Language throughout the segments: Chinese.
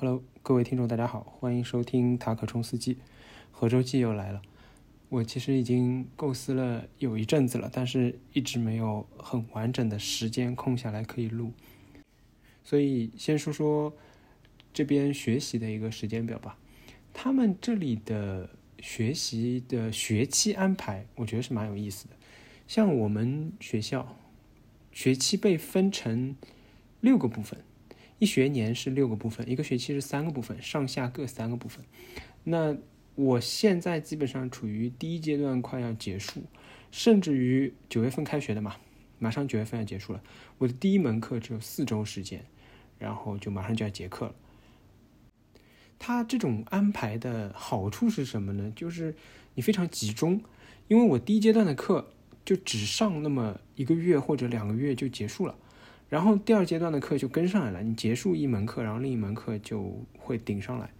Hello，各位听众，大家好，欢迎收听塔可冲司机，合周记又来了。我其实已经构思了有一阵子了，但是一直没有很完整的时间空下来可以录。所以先说说这边学习的一个时间表吧。他们这里的学习的学期安排，我觉得是蛮有意思的。像我们学校，学期被分成六个部分。一学年是六个部分，一个学期是三个部分，上下各三个部分。那我现在基本上处于第一阶段快要结束，甚至于九月份开学的嘛，马上九月份要结束了。我的第一门课只有四周时间，然后就马上就要结课了。他这种安排的好处是什么呢？就是你非常集中，因为我第一阶段的课就只上那么一个月或者两个月就结束了。然后第二阶段的课就跟上来了，你结束一门课，然后另一门课就会顶上来。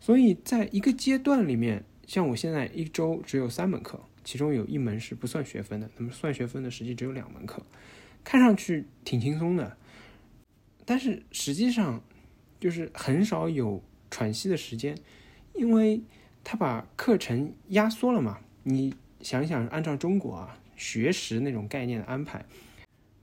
所以在一个阶段里面，像我现在一周只有三门课，其中有一门是不算学分的，那么算学分的实际只有两门课，看上去挺轻松的，但是实际上就是很少有喘息的时间，因为他把课程压缩了嘛。你想想，按照中国啊学时那种概念的安排。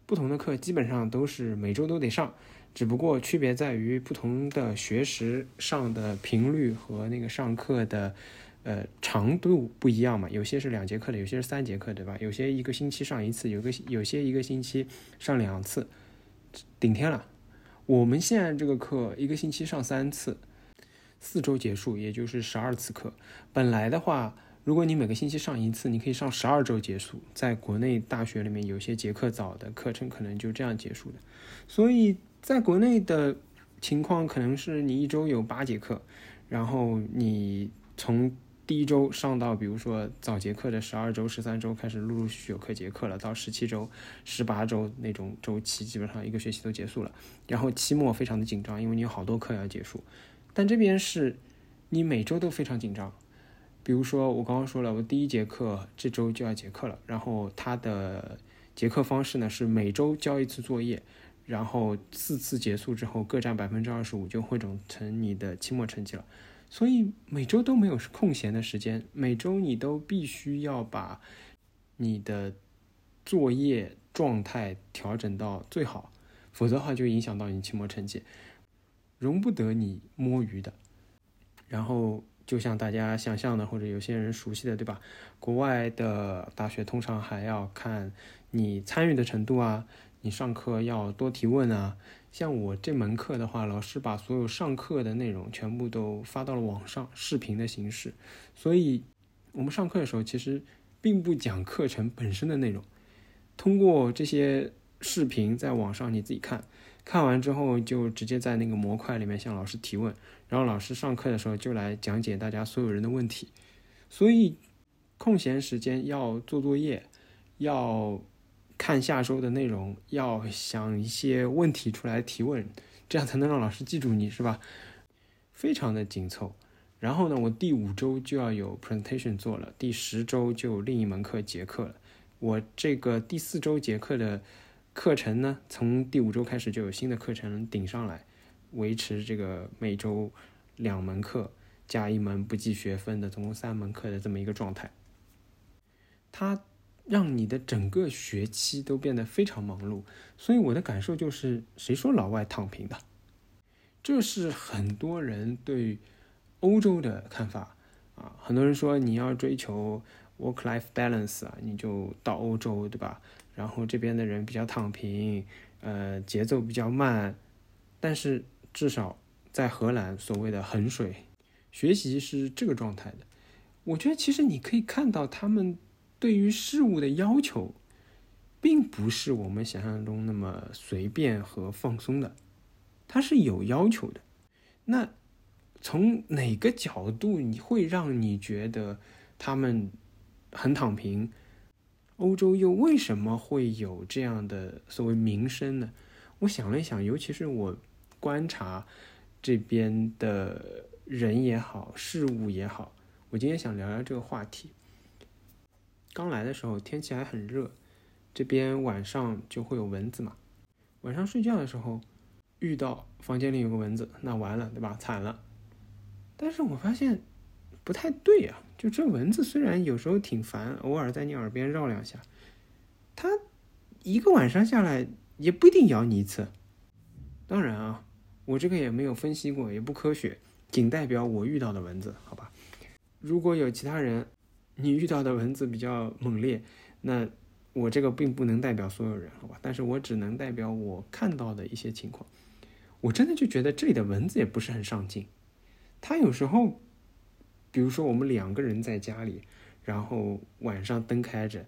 不同的课基本上都是每周都得上，只不过区别在于不同的学时上的频率和那个上课的呃长度不一样嘛。有些是两节课的，有些是三节课，对吧？有些一个星期上一次，有个有些一个星期上两次，顶天了。我们现在这个课一个星期上三次，四周结束，也就是十二次课。本来的话。如果你每个星期上一次，你可以上十二周结束。在国内大学里面，有些结课早的课程可能就这样结束的。所以，在国内的情况可能是你一周有八节课，然后你从第一周上到，比如说早节课的十二周、十三周开始，陆陆续续有课结课了，到十七周、十八周那种周期，基本上一个学期都结束了。然后期末非常的紧张，因为你有好多课要结束。但这边是你每周都非常紧张。比如说，我刚刚说了，我第一节课这周就要结课了，然后他的结课方式呢是每周交一次作业，然后四次结束之后各占百分之二十五，就汇总成你的期末成绩了。所以每周都没有空闲的时间，每周你都必须要把你的作业状态调整到最好，否则的话就影响到你期末成绩，容不得你摸鱼的。然后。就像大家想象的，或者有些人熟悉的，对吧？国外的大学通常还要看你参与的程度啊，你上课要多提问啊。像我这门课的话，老师把所有上课的内容全部都发到了网上，视频的形式。所以，我们上课的时候其实并不讲课程本身的内容，通过这些视频在网上你自己看。看完之后就直接在那个模块里面向老师提问，然后老师上课的时候就来讲解大家所有人的问题。所以空闲时间要做作业，要看下周的内容，要想一些问题出来提问，这样才能让老师记住你是吧？非常的紧凑。然后呢，我第五周就要有 presentation 做了，第十周就另一门课结课了。我这个第四周结课的。课程呢，从第五周开始就有新的课程顶上来，维持这个每周两门课加一门不计学分的，总共三门课的这么一个状态。它让你的整个学期都变得非常忙碌，所以我的感受就是，谁说老外躺平的？这是很多人对欧洲的看法啊。很多人说你要追求 work-life balance 啊，你就到欧洲，对吧？然后这边的人比较躺平，呃，节奏比较慢，但是至少在荷兰，所谓的衡水学习是这个状态的。我觉得其实你可以看到他们对于事物的要求，并不是我们想象中那么随便和放松的，它是有要求的。那从哪个角度你会让你觉得他们很躺平？欧洲又为什么会有这样的所谓名声呢？我想了一想，尤其是我观察这边的人也好，事物也好，我今天想聊聊这个话题。刚来的时候天气还很热，这边晚上就会有蚊子嘛。晚上睡觉的时候，遇到房间里有个蚊子，那完了，对吧？惨了。但是我发现不太对啊，就这蚊子虽然有时候挺烦，偶尔在你耳边绕两下，它一个晚上下来也不一定咬你一次。当然啊，我这个也没有分析过，也不科学，仅代表我遇到的蚊子，好吧？如果有其他人，你遇到的蚊子比较猛烈，那我这个并不能代表所有人，好吧？但是我只能代表我看到的一些情况。我真的就觉得这里的蚊子也不是很上进，它有时候，比如说我们两个人在家里，然后晚上灯开着，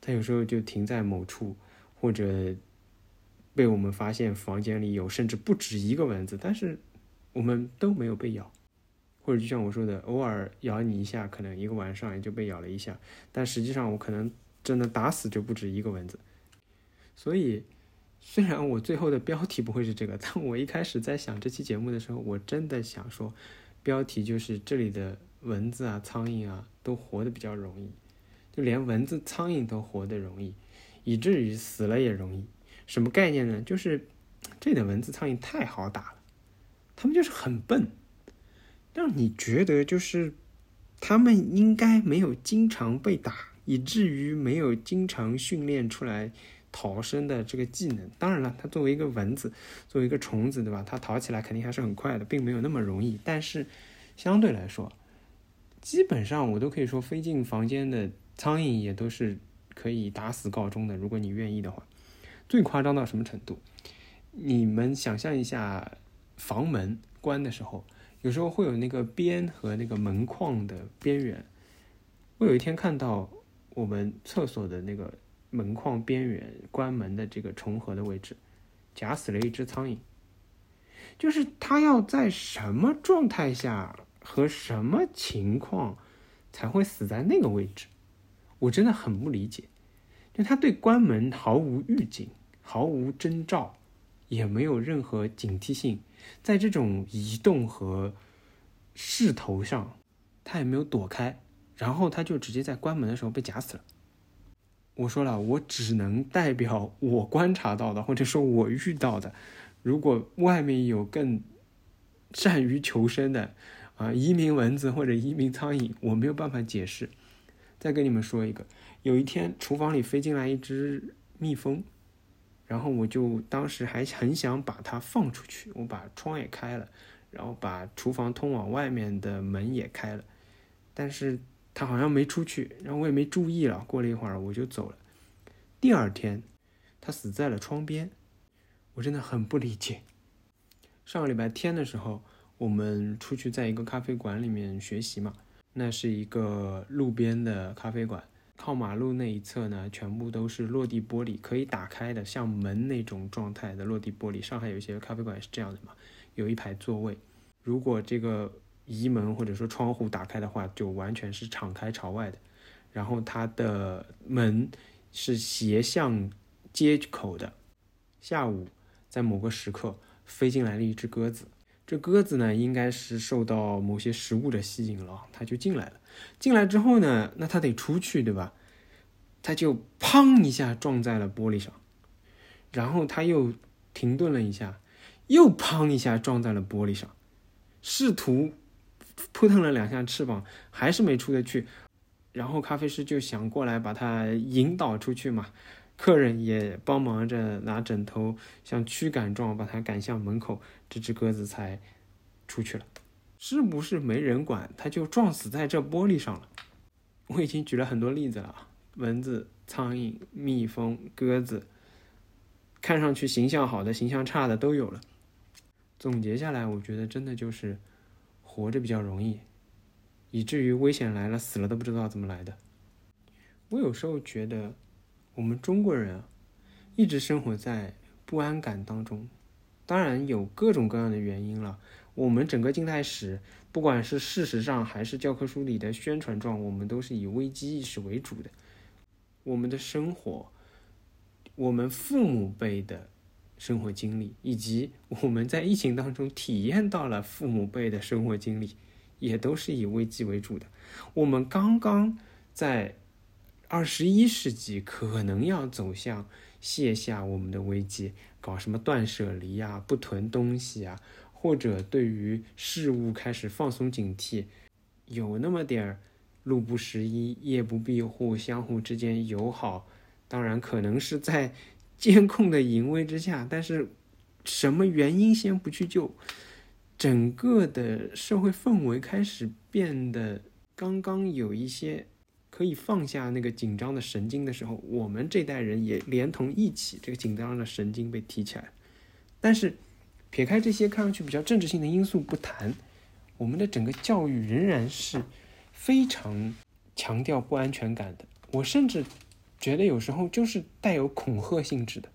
它有时候就停在某处，或者被我们发现房间里有甚至不止一个蚊子，但是我们都没有被咬，或者就像我说的，偶尔咬你一下，可能一个晚上也就被咬了一下，但实际上我可能真的打死就不止一个蚊子，所以。虽然我最后的标题不会是这个，但我一开始在想这期节目的时候，我真的想说，标题就是这里的蚊子啊、苍蝇啊都活得比较容易，就连蚊子、苍蝇都活得容易，以至于死了也容易。什么概念呢？就是这里的蚊子、苍蝇太好打了，他们就是很笨，让你觉得就是他们应该没有经常被打，以至于没有经常训练出来。逃生的这个技能，当然了，它作为一个蚊子，作为一个虫子，对吧？它逃起来肯定还是很快的，并没有那么容易。但是相对来说，基本上我都可以说，飞进房间的苍蝇也都是可以打死告终的。如果你愿意的话，最夸张到什么程度？你们想象一下，房门关的时候，有时候会有那个边和那个门框的边缘。我有一天看到我们厕所的那个。门框边缘关门的这个重合的位置，夹死了一只苍蝇。就是它要在什么状态下和什么情况才会死在那个位置？我真的很不理解。就他对关门毫无预警、毫无征兆，也没有任何警惕性，在这种移动和势头上，他也没有躲开，然后他就直接在关门的时候被夹死了。我说了，我只能代表我观察到的，或者说我遇到的。如果外面有更善于求生的啊，移民蚊子或者移民苍蝇，我没有办法解释。再跟你们说一个，有一天厨房里飞进来一只蜜蜂，然后我就当时还很想把它放出去，我把窗也开了，然后把厨房通往外面的门也开了，但是。他好像没出去，然后我也没注意了。过了一会儿，我就走了。第二天，他死在了窗边，我真的很不理解。上个礼拜天的时候，我们出去在一个咖啡馆里面学习嘛，那是一个路边的咖啡馆，靠马路那一侧呢，全部都是落地玻璃，可以打开的，像门那种状态的落地玻璃。上海有一些咖啡馆是这样的嘛，有一排座位，如果这个。移门或者说窗户打开的话，就完全是敞开朝外的。然后它的门是斜向街口的。下午在某个时刻飞进来了一只鸽子，这鸽子呢应该是受到某些食物的吸引了，它就进来了。进来之后呢，那它得出去，对吧？它就砰一下撞在了玻璃上，然后它又停顿了一下，又砰一下撞在了玻璃上，试图。扑腾了两下翅膀，还是没出得去。然后咖啡师就想过来把它引导出去嘛，客人也帮忙着拿枕头，像驱赶状把它赶向门口，这只鸽子才出去了。是不是没人管，它就撞死在这玻璃上了？我已经举了很多例子了，蚊子、苍蝇、蜜蜂、鸽子，看上去形象好的、形象差的都有了。总结下来，我觉得真的就是。活着比较容易，以至于危险来了，死了都不知道怎么来的。我有时候觉得，我们中国人啊，一直生活在不安感当中。当然有各种各样的原因了。我们整个近代史，不管是事实上还是教科书里的宣传状，我们都是以危机意识为主的。我们的生活，我们父母辈的。生活经历，以及我们在疫情当中体验到了父母辈的生活经历，也都是以危机为主的。我们刚刚在二十一世纪可能要走向卸下我们的危机，搞什么断舍离啊，不囤东西啊，或者对于事物开始放松警惕，有那么点儿路不拾遗、夜不闭户，相互之间友好，当然可能是在监控的淫威之下，但是什么原因先不去救，整个的社会氛围开始变得刚刚有一些。可以放下那个紧张的神经的时候，我们这代人也连同一起，这个紧张的神经被提起来。但是，撇开这些看上去比较政治性的因素不谈，我们的整个教育仍然是非常强调不安全感的。我甚至觉得有时候就是带有恐吓性质的。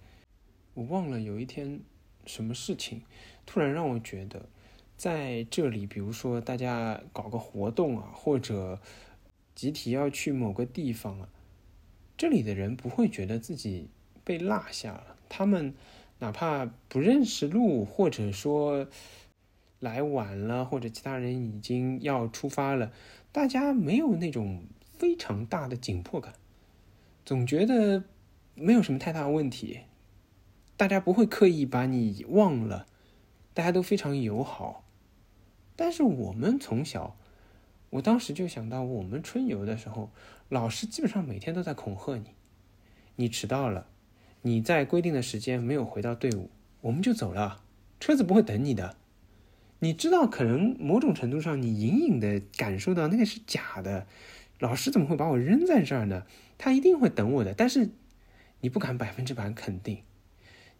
我忘了有一天什么事情，突然让我觉得在这里，比如说大家搞个活动啊，或者。集体要去某个地方啊，这里的人不会觉得自己被落下了。他们哪怕不认识路，或者说来晚了，或者其他人已经要出发了，大家没有那种非常大的紧迫感，总觉得没有什么太大问题。大家不会刻意把你忘了，大家都非常友好。但是我们从小。我当时就想到，我们春游的时候，老师基本上每天都在恐吓你：你迟到了，你在规定的时间没有回到队伍，我们就走了，车子不会等你的。你知道，可能某种程度上，你隐隐的感受到那个是假的。老师怎么会把我扔在这儿呢？他一定会等我的。但是你不敢百分之百肯定，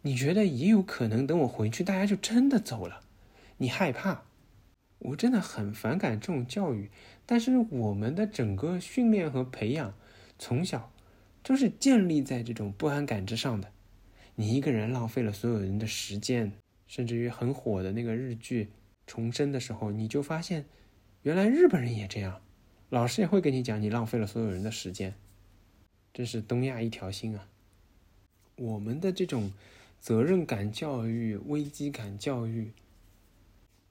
你觉得也有可能等我回去，大家就真的走了，你害怕。我真的很反感这种教育，但是我们的整个训练和培养，从小就是建立在这种不安感之上的。你一个人浪费了所有人的时间，甚至于很火的那个日剧《重生》的时候，你就发现，原来日本人也这样，老师也会跟你讲你浪费了所有人的时间，真是东亚一条心啊！我们的这种责任感教育、危机感教育。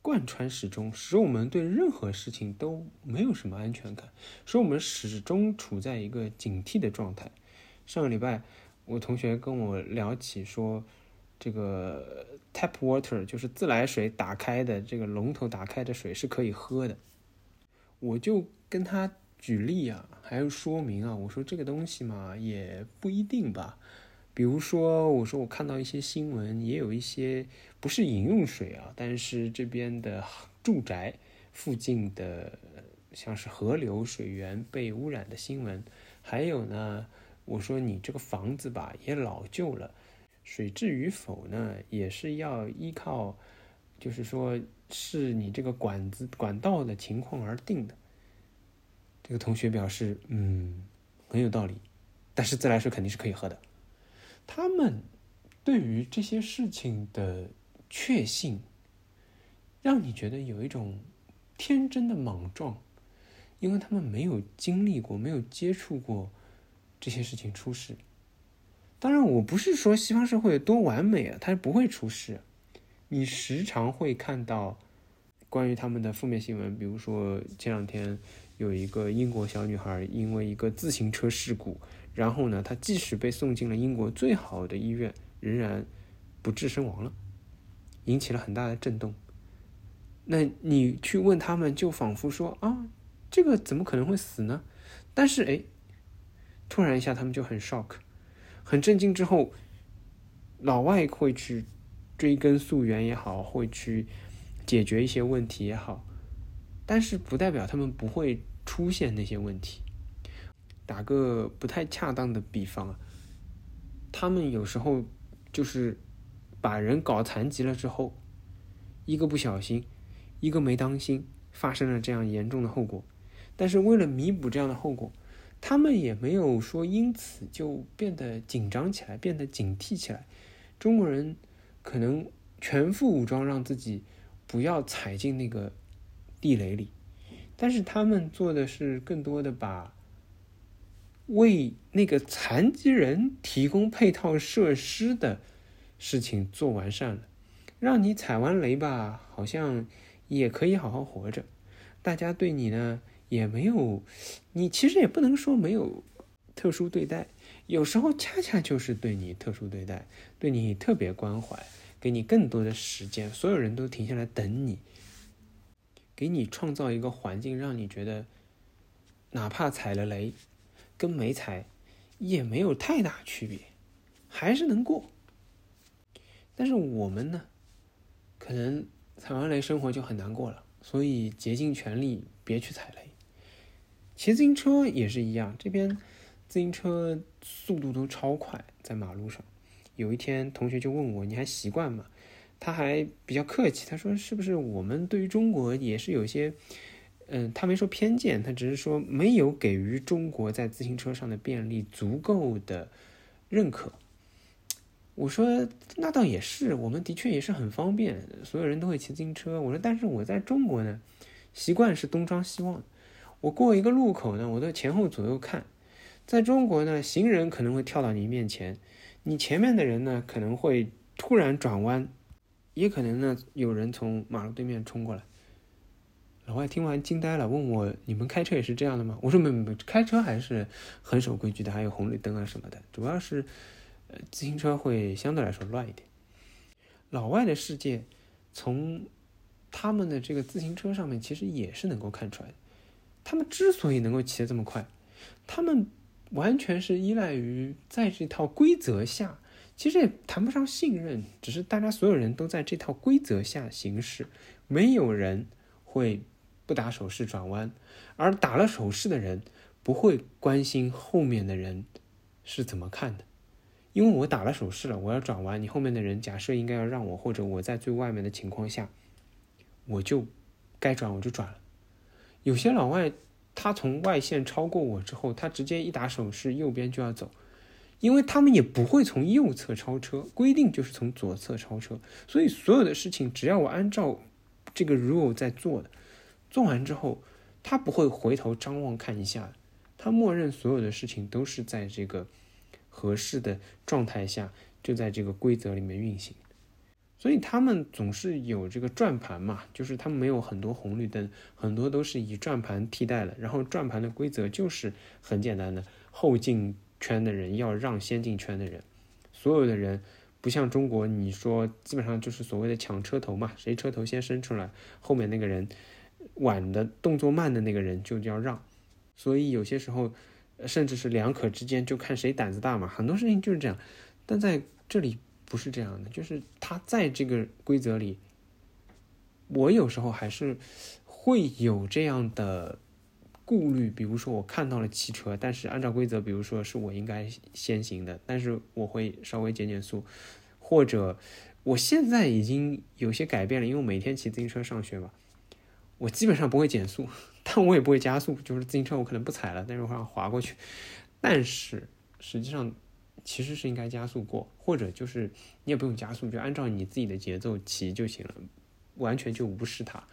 贯穿始终，使我们对任何事情都没有什么安全感，使我们始终处在一个警惕的状态。上个礼拜，我同学跟我聊起说，这个 tap water 就是自来水打开的这个龙头打开的水是可以喝的，我就跟他举例啊，还有说明啊，我说这个东西嘛也不一定吧。比如说，我说我看到一些新闻，也有一些不是饮用水啊，但是这边的住宅附近的像是河流水源被污染的新闻。还有呢，我说你这个房子吧也老旧了，水质与否呢也是要依靠，就是说是你这个管子管道的情况而定的。这个同学表示，嗯，很有道理，但是自来水肯定是可以喝的。他们对于这些事情的确信，让你觉得有一种天真的莽撞，因为他们没有经历过、没有接触过这些事情出事。当然，我不是说西方社会多完美啊，它不会出事。你时常会看到关于他们的负面新闻，比如说前两天有一个英国小女孩因为一个自行车事故。然后呢，他即使被送进了英国最好的医院，仍然不治身亡了，引起了很大的震动。那你去问他们，就仿佛说啊，这个怎么可能会死呢？但是哎，突然一下，他们就很 shock，很震惊。之后，老外会去追根溯源也好，会去解决一些问题也好，但是不代表他们不会出现那些问题。打个不太恰当的比方啊，他们有时候就是把人搞残疾了之后，一个不小心，一个没当心，发生了这样严重的后果。但是为了弥补这样的后果，他们也没有说因此就变得紧张起来，变得警惕起来。中国人可能全副武装，让自己不要踩进那个地雷里，但是他们做的是更多的把。为那个残疾人提供配套设施的事情做完善了，让你踩完雷吧，好像也可以好好活着。大家对你呢也没有，你其实也不能说没有特殊对待，有时候恰恰就是对你特殊对待，对你特别关怀，给你更多的时间，所有人都停下来等你，给你创造一个环境，让你觉得哪怕踩了雷，跟没踩也没有太大区别，还是能过。但是我们呢，可能踩完雷，生活就很难过了，所以竭尽全力别去踩雷。骑自行车也是一样，这边自行车速度都超快，在马路上。有一天，同学就问我：“你还习惯吗？”他还比较客气，他说：“是不是我们对于中国也是有些……嗯，他没说偏见，他只是说没有给予中国在自行车上的便利足够的认可。”我说：“那倒也是，我们的确也是很方便，所有人都会骑自行车。”我说：“但是我在中国呢，习惯是东张西望。”我过一个路口呢，我都前后左右看。在中国呢，行人可能会跳到你面前，你前面的人呢可能会突然转弯，也可能呢有人从马路对面冲过来。老外听完惊呆了，问我：“你们开车也是这样的吗？”我说：“没没没，开车还是很守规矩的，还有红绿灯啊什么的。主要是，呃，自行车会相对来说乱一点。”老外的世界，从他们的这个自行车上面其实也是能够看出来的。他们之所以能够骑得这么快，他们完全是依赖于在这套规则下，其实也谈不上信任，只是大家所有人都在这套规则下行驶，没有人会不打手势转弯，而打了手势的人不会关心后面的人是怎么看的，因为我打了手势了，我要转弯，你后面的人假设应该要让我，或者我在最外面的情况下，我就该转我就转了。有些老外，他从外线超过我之后，他直接一打手势，右边就要走，因为他们也不会从右侧超车，规定就是从左侧超车，所以所有的事情只要我按照这个 rule 在做的，做完之后，他不会回头张望看一下，他默认所有的事情都是在这个合适的状态下，就在这个规则里面运行。所以他们总是有这个转盘嘛，就是他们没有很多红绿灯，很多都是以转盘替代了。然后转盘的规则就是很简单的，后进圈的人要让先进圈的人。所有的人不像中国，你说基本上就是所谓的抢车头嘛，谁车头先伸出来，后面那个人晚的动作慢的那个人就要让。所以有些时候，甚至是两可之间就看谁胆子大嘛，很多事情就是这样。但在这里。不是这样的，就是他在这个规则里，我有时候还是会有这样的顾虑。比如说，我看到了汽车，但是按照规则，比如说是我应该先行的，但是我会稍微减减速，或者我现在已经有些改变了，因为我每天骑自行车上学嘛，我基本上不会减速，但我也不会加速，就是自行车我可能不踩了，但是我想滑过去，但是实际上。其实是应该加速过，或者就是你也不用加速，就按照你自己的节奏骑就行了，完全就无视它。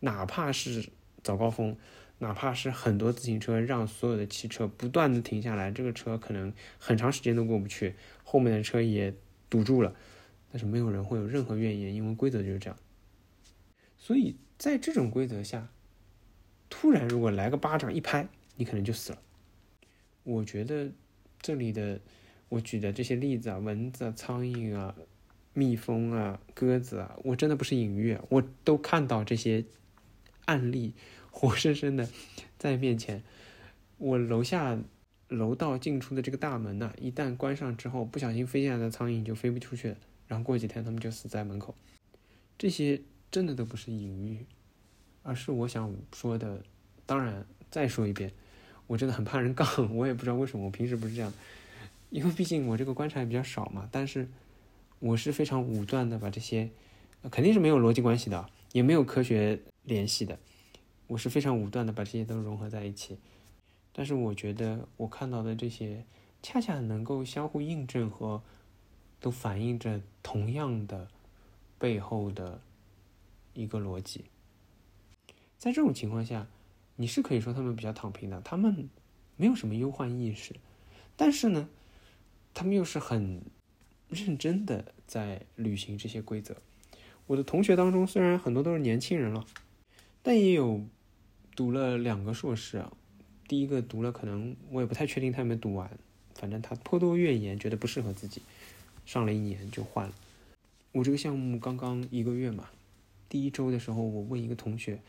哪怕是早高峰，哪怕是很多自行车让所有的汽车不断的停下来，这个车可能很长时间都过不去，后面的车也堵住了，但是没有人会有任何怨言，因为规则就是这样。所以在这种规则下，突然如果来个巴掌一拍，你可能就死了。我觉得这里的。我举的这些例子啊，蚊子、苍蝇啊、蜜蜂啊、鸽子啊，我真的不是隐喻，我都看到这些案例，活生生的在面前。我楼下楼道进出的这个大门呢，一旦关上之后，不小心飞下来的苍蝇就飞不出去了，然后过几天它们就死在门口。这些真的都不是隐喻，而是我想说的。当然，再说一遍，我真的很怕人杠，我也不知道为什么，我平时不是这样。因为毕竟我这个观察也比较少嘛，但是我是非常武断的把这些，肯定是没有逻辑关系的，也没有科学联系的，我是非常武断的把这些都融合在一起。但是我觉得我看到的这些，恰恰能够相互印证和都反映着同样的背后的一个逻辑。在这种情况下，你是可以说他们比较躺平的，他们没有什么忧患意识，但是呢。他们又是很认真的在履行这些规则。我的同学当中，虽然很多都是年轻人了，但也有读了两个硕士啊，第一个读了，可能我也不太确定他有没有读完，反正他颇多怨言，觉得不适合自己，上了一年就换了。我这个项目刚刚一个月嘛，第一周的时候，我问一个同学，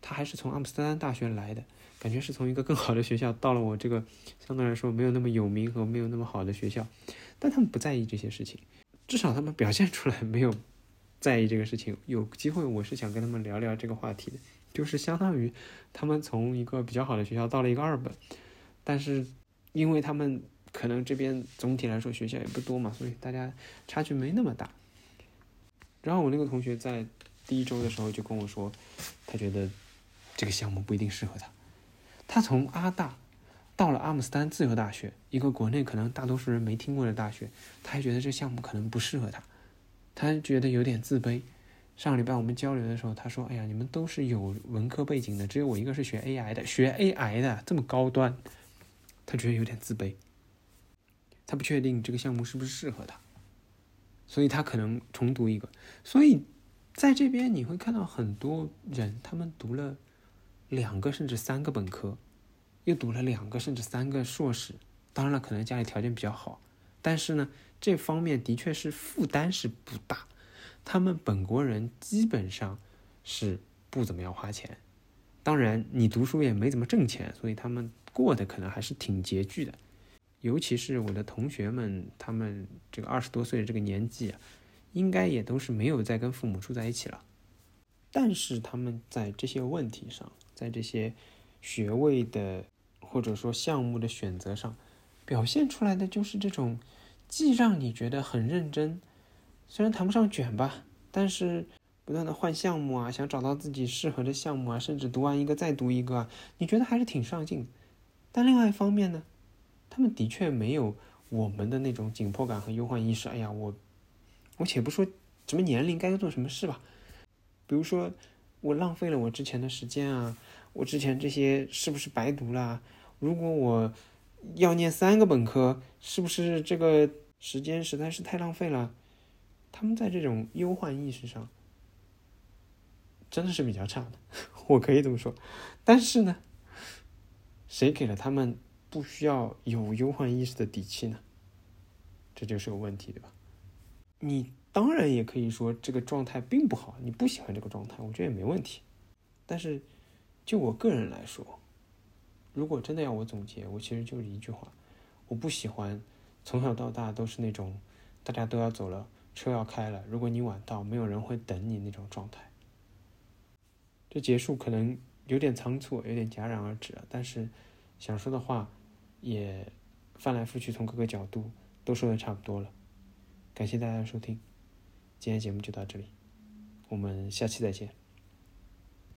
他还是从阿姆斯特丹大学来的，感觉是从一个更好的学校到了我这个相对来说没有那么有名和没有那么好的学校，但他们不在意这些事情，至少他们表现出来没有在意这个事情。有机会我是想跟他们聊聊这个话题的，就是相当于他们从一个比较好的学校到了一个二本，但是因为他们可能这边总体来说学校也不多嘛，所以大家差距没那么大。然后我那个同学在第一周的时候就跟我说，他觉得这个项目不一定适合他。他从阿大到了阿姆斯丹自由大学，一个国内可能大多数人没听过的大学，他还觉得这项目可能不适合他，他觉得有点自卑。上礼拜我们交流的时候，他说：“哎呀，你们都是有文科背景的，只有我一个是学 AI 的，学 AI 的这么高端，他觉得有点自卑。他不确定这个项目是不是适合他。”所以他可能重读一个，所以在这边你会看到很多人，他们读了两个甚至三个本科，又读了两个甚至三个硕士。当然了，可能家里条件比较好，但是呢，这方面的确是负担是不大。他们本国人基本上是不怎么样花钱，当然你读书也没怎么挣钱，所以他们过得可能还是挺拮据的。尤其是我的同学们，他们这个二十多岁的这个年纪啊，应该也都是没有再跟父母住在一起了。但是他们在这些问题上，在这些学位的或者说项目的选择上，表现出来的就是这种，既让你觉得很认真，虽然谈不上卷吧，但是不断的换项目啊，想找到自己适合的项目啊，甚至读完一个再读一个啊，你觉得还是挺上进。但另外一方面呢？他们的确没有我们的那种紧迫感和忧患意识。哎呀，我，我且不说什么年龄该做什么事吧，比如说我浪费了我之前的时间啊，我之前这些是不是白读了？如果我要念三个本科，是不是这个时间实在是太浪费了？他们在这种忧患意识上真的是比较差的，我可以这么说。但是呢，谁给了他们？不需要有忧患意识的底气呢，这就是个问题，对吧？你当然也可以说这个状态并不好，你不喜欢这个状态，我觉得也没问题。但是就我个人来说，如果真的要我总结，我其实就是一句话：我不喜欢从小到大都是那种大家都要走了，车要开了，如果你晚到，没有人会等你那种状态。这结束可能有点仓促，有点戛然而止了，但是想说的话。也翻来覆去，从各个角度都说的差不多了。感谢大家的收听，今天节目就到这里，我们下期再见。